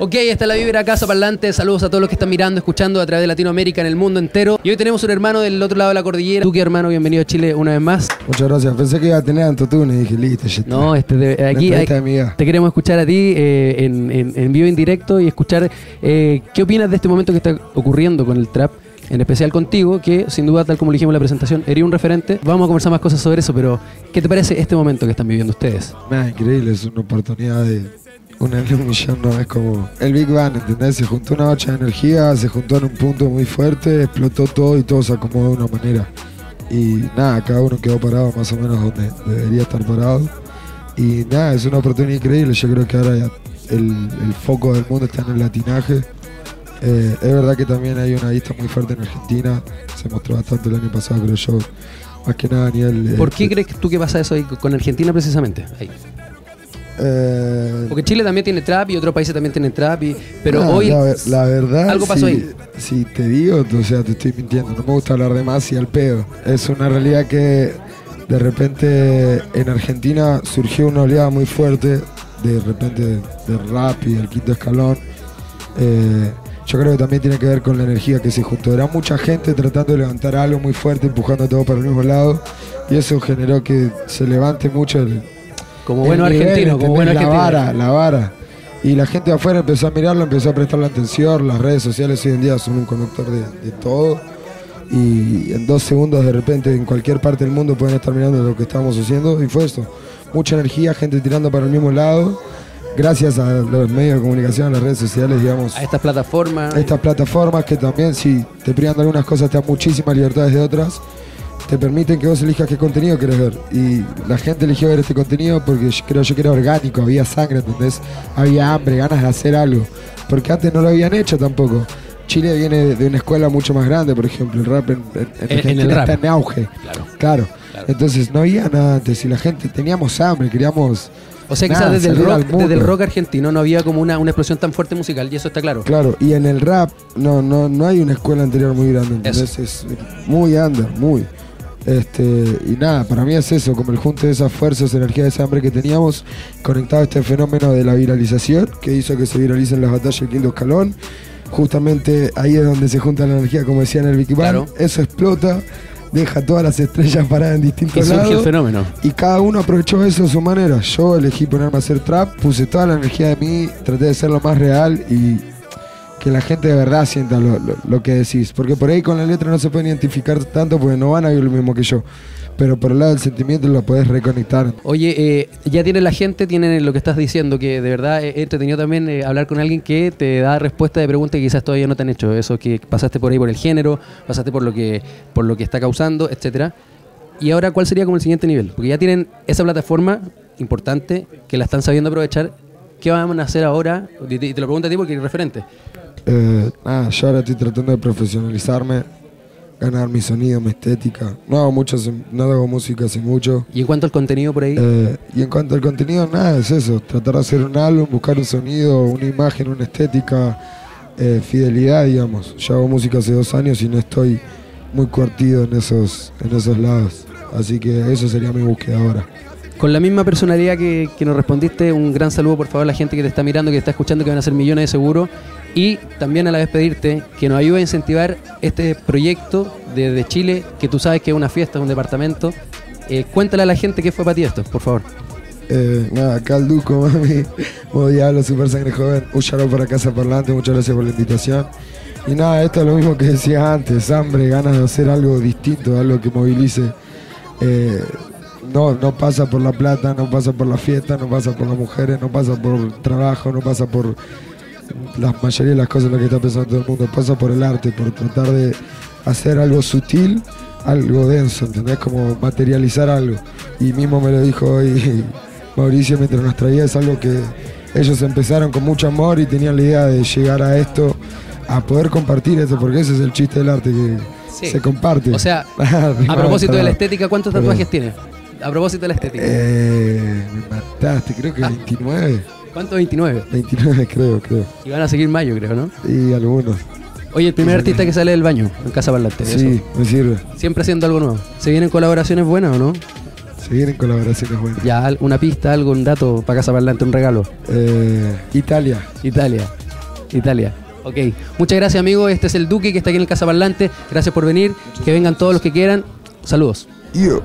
Ok, esta es la Vibra Casa Parlante. Saludos a todos los que están mirando, escuchando a través de Latinoamérica, en el mundo entero. Y hoy tenemos un hermano del otro lado de la cordillera. Tú, que hermano, bienvenido a Chile una vez más. Muchas gracias. Pensé que iba a tener Antotune y dije, listo, ya está. No, este de- aquí entrevista te queremos escuchar a ti eh, en, en- en vivo, en directo y escuchar eh, qué opinas de este momento que está ocurriendo con el trap. En especial contigo, que sin duda, tal como lo dijimos en la presentación, eres un referente. Vamos a conversar más cosas sobre eso, pero ¿qué te parece este momento que están viviendo ustedes? Nada, increíble, es una oportunidad de una en un millón, no es como el Big Bang, ¿entendés? Se juntó una bacha de energía, se juntó en un punto muy fuerte, explotó todo y todo se acomodó de una manera. Y nada, cada uno quedó parado más o menos donde debería estar parado. Y nada, es una oportunidad increíble, yo creo que ahora ya el, el foco del mundo está en el latinaje. Eh, es verdad que también hay una vista muy fuerte en Argentina, se mostró bastante el año pasado, creo yo, más que nada a nivel... eh, ¿Por qué crees que tú que pasa eso ahí con Argentina precisamente? Ahí. Eh, Porque Chile también tiene trap y otros países también tienen trap, y- pero No, hoy... La, la verdad. algo pasó si, ahí. Si te digo, o sea, te estoy mintiendo. No me gusta hablar de más y al pedo. Es una realidad que de repente en Argentina surgió una oleada muy fuerte. De repente de rap y del quinto escalón. Eh, yo creo que también tiene que ver con la energía que se juntó. Era mucha gente tratando de levantar algo muy fuerte, empujando todo para el mismo lado. Y eso generó que se levante mucho el, como bueno nivel, argentino, como bueno. La vara, la vara. Y la gente de afuera empezó a mirarlo, empezó a prestarle atención. Las redes sociales hoy en día son un conductor de, de todo. Y en dos segundos, de repente, en cualquier parte del mundo pueden estar mirando lo que estamos haciendo. Y fue esto: mucha energía, gente tirando para el mismo lado. Gracias a los medios de comunicación, a las redes sociales, digamos, A estas plataformas. a estas plataformas que también, si te privan de algunas cosas, te dan muchísimas libertades de otras, te permiten que vos elijas qué contenido querés ver. Y la gente eligió ver este contenido porque yo creo yo que era orgánico, había sangre, ¿entendés? Había hambre, ganas de hacer algo. Porque antes no lo habían hecho tampoco. Chile viene de una escuela mucho más grande, por ejemplo, el rap en, en- en En- el rap. está en auge. Claro. Claro. Claro. Entonces no había nada antes y la gente teníamos hambre, queríamos... O sea, nada, quizás desde el, rock, desde el rock argentino no había como una, una explosión tan fuerte musical, y eso está claro. Claro, y en el rap no, no, no hay una escuela anterior muy grande, ¿entendés? Es muy under, muy. Este, y nada, para mí es eso, como el junte de esas fuerzas, energía, ese hambre que teníamos, conectado a este fenómeno de la viralización, que hizo que se viralicen las batallas del quinto escalón. Justamente ahí es donde se junta la energía, como decía en el Big Bang. Claro. Eso explota, deja todas las estrellas paradas en Y distintos el lados. fenómeno. Y cada uno aprovechó eso a su manera. Yo elegí ponerme a hacer trap, puse toda la energía de mí, traté de ser lo más real y que la gente de verdad sienta lo, lo- que decís. Porque por ahí con la letra no se pueden identificar tanto porque no van a vivir lo mismo que yo. Pero por el lado del sentimiento lo podés reconectar. Oye, eh, ya tiene la gente, tiene lo que estás diciendo, que de verdad es entretenido también eh, hablar con alguien que te da respuesta de preguntas que quizás todavía no te han hecho. Eso que pasaste por ahí por el género, pasaste por lo que, por lo que está causando, etcétera. Y ahora, ¿cuál sería como el siguiente nivel? Porque ya tienen esa plataforma importante que la están sabiendo aprovechar. ¿Qué van a hacer ahora? Y te, y te lo pregunto a ti porque eres referente. Eh, nada, yo ahora estoy tratando de profesionalizarme, ganar mi sonido, mi estética. No hago, mucho, no hago música hace mucho. Y en cuanto al contenido por ahí, Eh, y en cuanto al contenido, nada, es eso. Tratar de hacer un álbum, buscar un sonido, una imagen, una estética, eh, fidelidad, digamos. Yo hago música hace dos años y no estoy muy curtido en esos, en esos lados. Así que eso sería mi búsqueda ahora. Con la misma personalidad que, que nos respondiste, un gran saludo por favor a la gente que te está mirando, que te está escuchando, que van a ser millones de seguro. Y también a la vez pedirte que nos ayude a incentivar este proyecto desde Chile, que tú sabes que es una fiesta, es un departamento. Eh, cuéntale a la gente qué fue para ti esto, por favor. Eh, nada, acá el Duco, mami, modo diablo, super sangre joven. Un para Casa Parlante, muchas gracias por la invitación. Y nada, esto es lo mismo que decía antes, hambre, ganas de hacer algo distinto, algo que movilice. Eh, no, no pasa por la plata, no pasa por la fiesta, no pasa por las mujeres, no pasa por trabajo, no pasa por la mayoría de las cosas en las que está pensando todo el mundo, pasa por el arte, por tratar de hacer algo sutil, algo denso, ¿entendés? Como materializar algo. Y mismo me lo dijo hoy Mauricio mientras nos traía, es algo que ellos empezaron con mucho amor y tenían la idea de llegar a esto, a poder compartir esto, porque ese es el chiste del arte, que Sí. se comparte. O sea, a propósito de la estética, ¿cuántos tatuajes tienes? A propósito de la estética. Eh, me mataste, creo que Ah. 29. ¿Cuántos? 29. 29 creo, creo. Y van a seguir mayo, creo, ¿no? Y algunos. Oye, el primer artista que sale del baño en Casa Parlante. Sí, eso. me sirve. Siempre haciendo algo nuevo. ¿Se vienen colaboraciones buenas o no? Se vienen colaboraciones buenas. Ya, una pista, algo, un dato para Casa Parlante, un regalo. Eh, Italia. Italia. Italia. Ok. Muchas gracias, amigo. Este es el Duque que está aquí en el Casa Parlante. Gracias por venir. Que vengan todos los que quieran. Saludos. Yo.